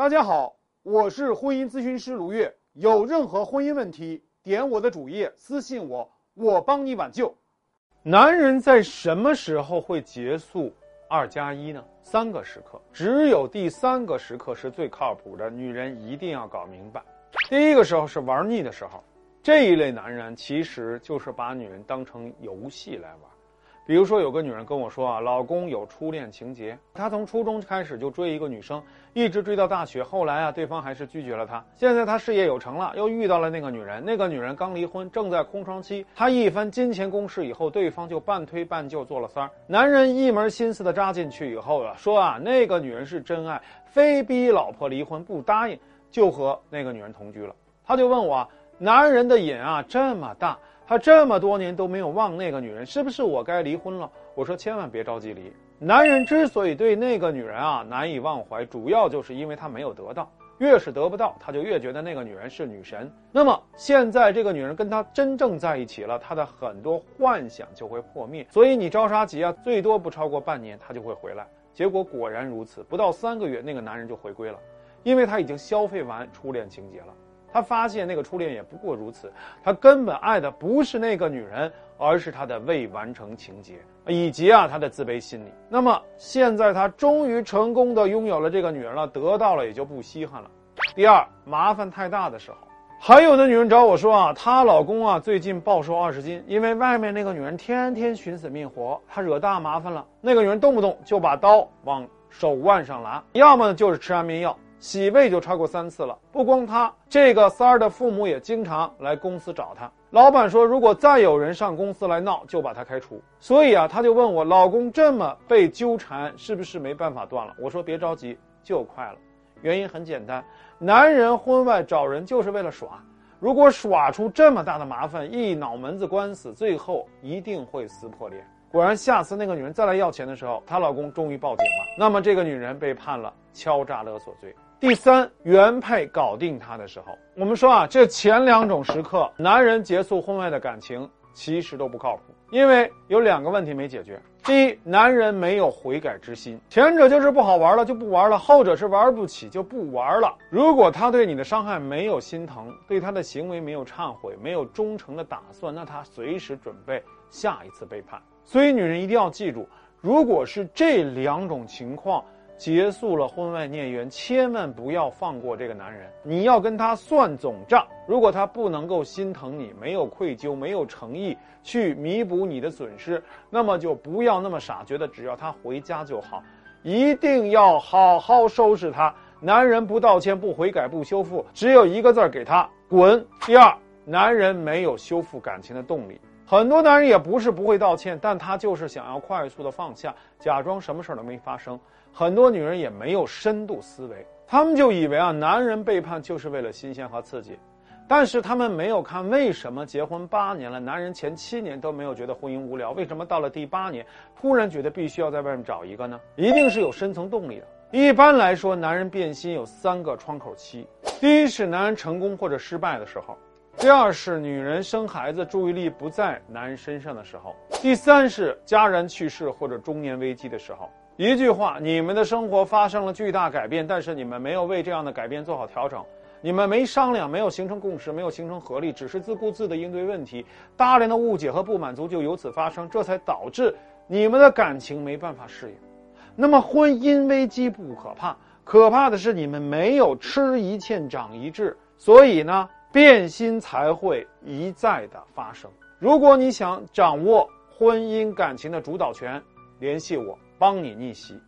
大家好，我是婚姻咨询师卢月。有任何婚姻问题，点我的主页私信我，我帮你挽救。男人在什么时候会结束二加一呢？三个时刻，只有第三个时刻是最靠谱的。女人一定要搞明白。第一个时候是玩腻的时候，这一类男人其实就是把女人当成游戏来玩。比如说，有个女人跟我说啊，老公有初恋情节。她从初中开始就追一个女生，一直追到大学。后来啊，对方还是拒绝了她。现在她事业有成了，又遇到了那个女人。那个女人刚离婚，正在空窗期。她一番金钱攻势以后，对方就半推半就做了三儿。男人一门心思的扎进去以后啊，说啊，那个女人是真爱，非逼老婆离婚不答应，就和那个女人同居了。他就问我，男人的瘾啊这么大。他这么多年都没有忘那个女人，是不是我该离婚了？我说千万别着急离。男人之所以对那个女人啊难以忘怀，主要就是因为他没有得到。越是得不到，他就越觉得那个女人是女神。那么现在这个女人跟他真正在一起了，他的很多幻想就会破灭。所以你着啥急啊？最多不超过半年，他就会回来。结果果然如此，不到三个月，那个男人就回归了，因为他已经消费完初恋情节了。他发现那个初恋也不过如此，他根本爱的不是那个女人，而是他的未完成情节，以及啊他的自卑心理。那么现在他终于成功的拥有了这个女人了，得到了也就不稀罕了。第二，麻烦太大的时候，还有的女人找我说啊，她老公啊最近暴瘦二十斤，因为外面那个女人天天寻死觅活，他惹大麻烦了。那个女人动不动就把刀往手腕上拿，要么就是吃安眠药。洗胃就超过三次了，不光他，这个三儿的父母也经常来公司找他。老板说，如果再有人上公司来闹，就把他开除。所以啊，他就问我，老公这么被纠缠，是不是没办法断了？我说别着急，就快了。原因很简单，男人婚外找人就是为了耍，如果耍出这么大的麻烦，一脑门子官司，最后一定会撕破脸。果然，下次那个女人再来要钱的时候，她老公终于报警了。那么，这个女人被判了敲诈勒索罪。第三，原配搞定他的时候，我们说啊，这前两种时刻，男人结束婚外的感情其实都不靠谱，因为有两个问题没解决。第一，男人没有悔改之心，前者就是不好玩了就不玩了，后者是玩不起就不玩了。如果他对你的伤害没有心疼，对他的行为没有忏悔，没有忠诚的打算，那他随时准备下一次背叛。所以，女人一定要记住，如果是这两种情况。结束了婚外孽缘，千万不要放过这个男人。你要跟他算总账。如果他不能够心疼你，没有愧疚，没有诚意去弥补你的损失，那么就不要那么傻，觉得只要他回家就好。一定要好好收拾他。男人不道歉、不悔改、不修复，只有一个字儿：给他滚。第二，男人没有修复感情的动力。很多男人也不是不会道歉，但他就是想要快速的放下，假装什么事儿都没发生。很多女人也没有深度思维，他们就以为啊，男人背叛就是为了新鲜和刺激，但是他们没有看为什么结婚八年了，男人前七年都没有觉得婚姻无聊，为什么到了第八年突然觉得必须要在外面找一个呢？一定是有深层动力的。一般来说，男人变心有三个窗口期：第一是男人成功或者失败的时候。第二是女人生孩子注意力不在男人身上的时候，第三是家人去世或者中年危机的时候。一句话，你们的生活发生了巨大改变，但是你们没有为这样的改变做好调整，你们没商量，没有形成共识，没有形成合力，只是自顾自的应对问题，大量的误解和不满足就由此发生，这才导致你们的感情没办法适应。那么婚姻危机不可怕，可怕的是你们没有吃一堑长一智，所以呢？变心才会一再的发生。如果你想掌握婚姻感情的主导权，联系我，帮你逆袭。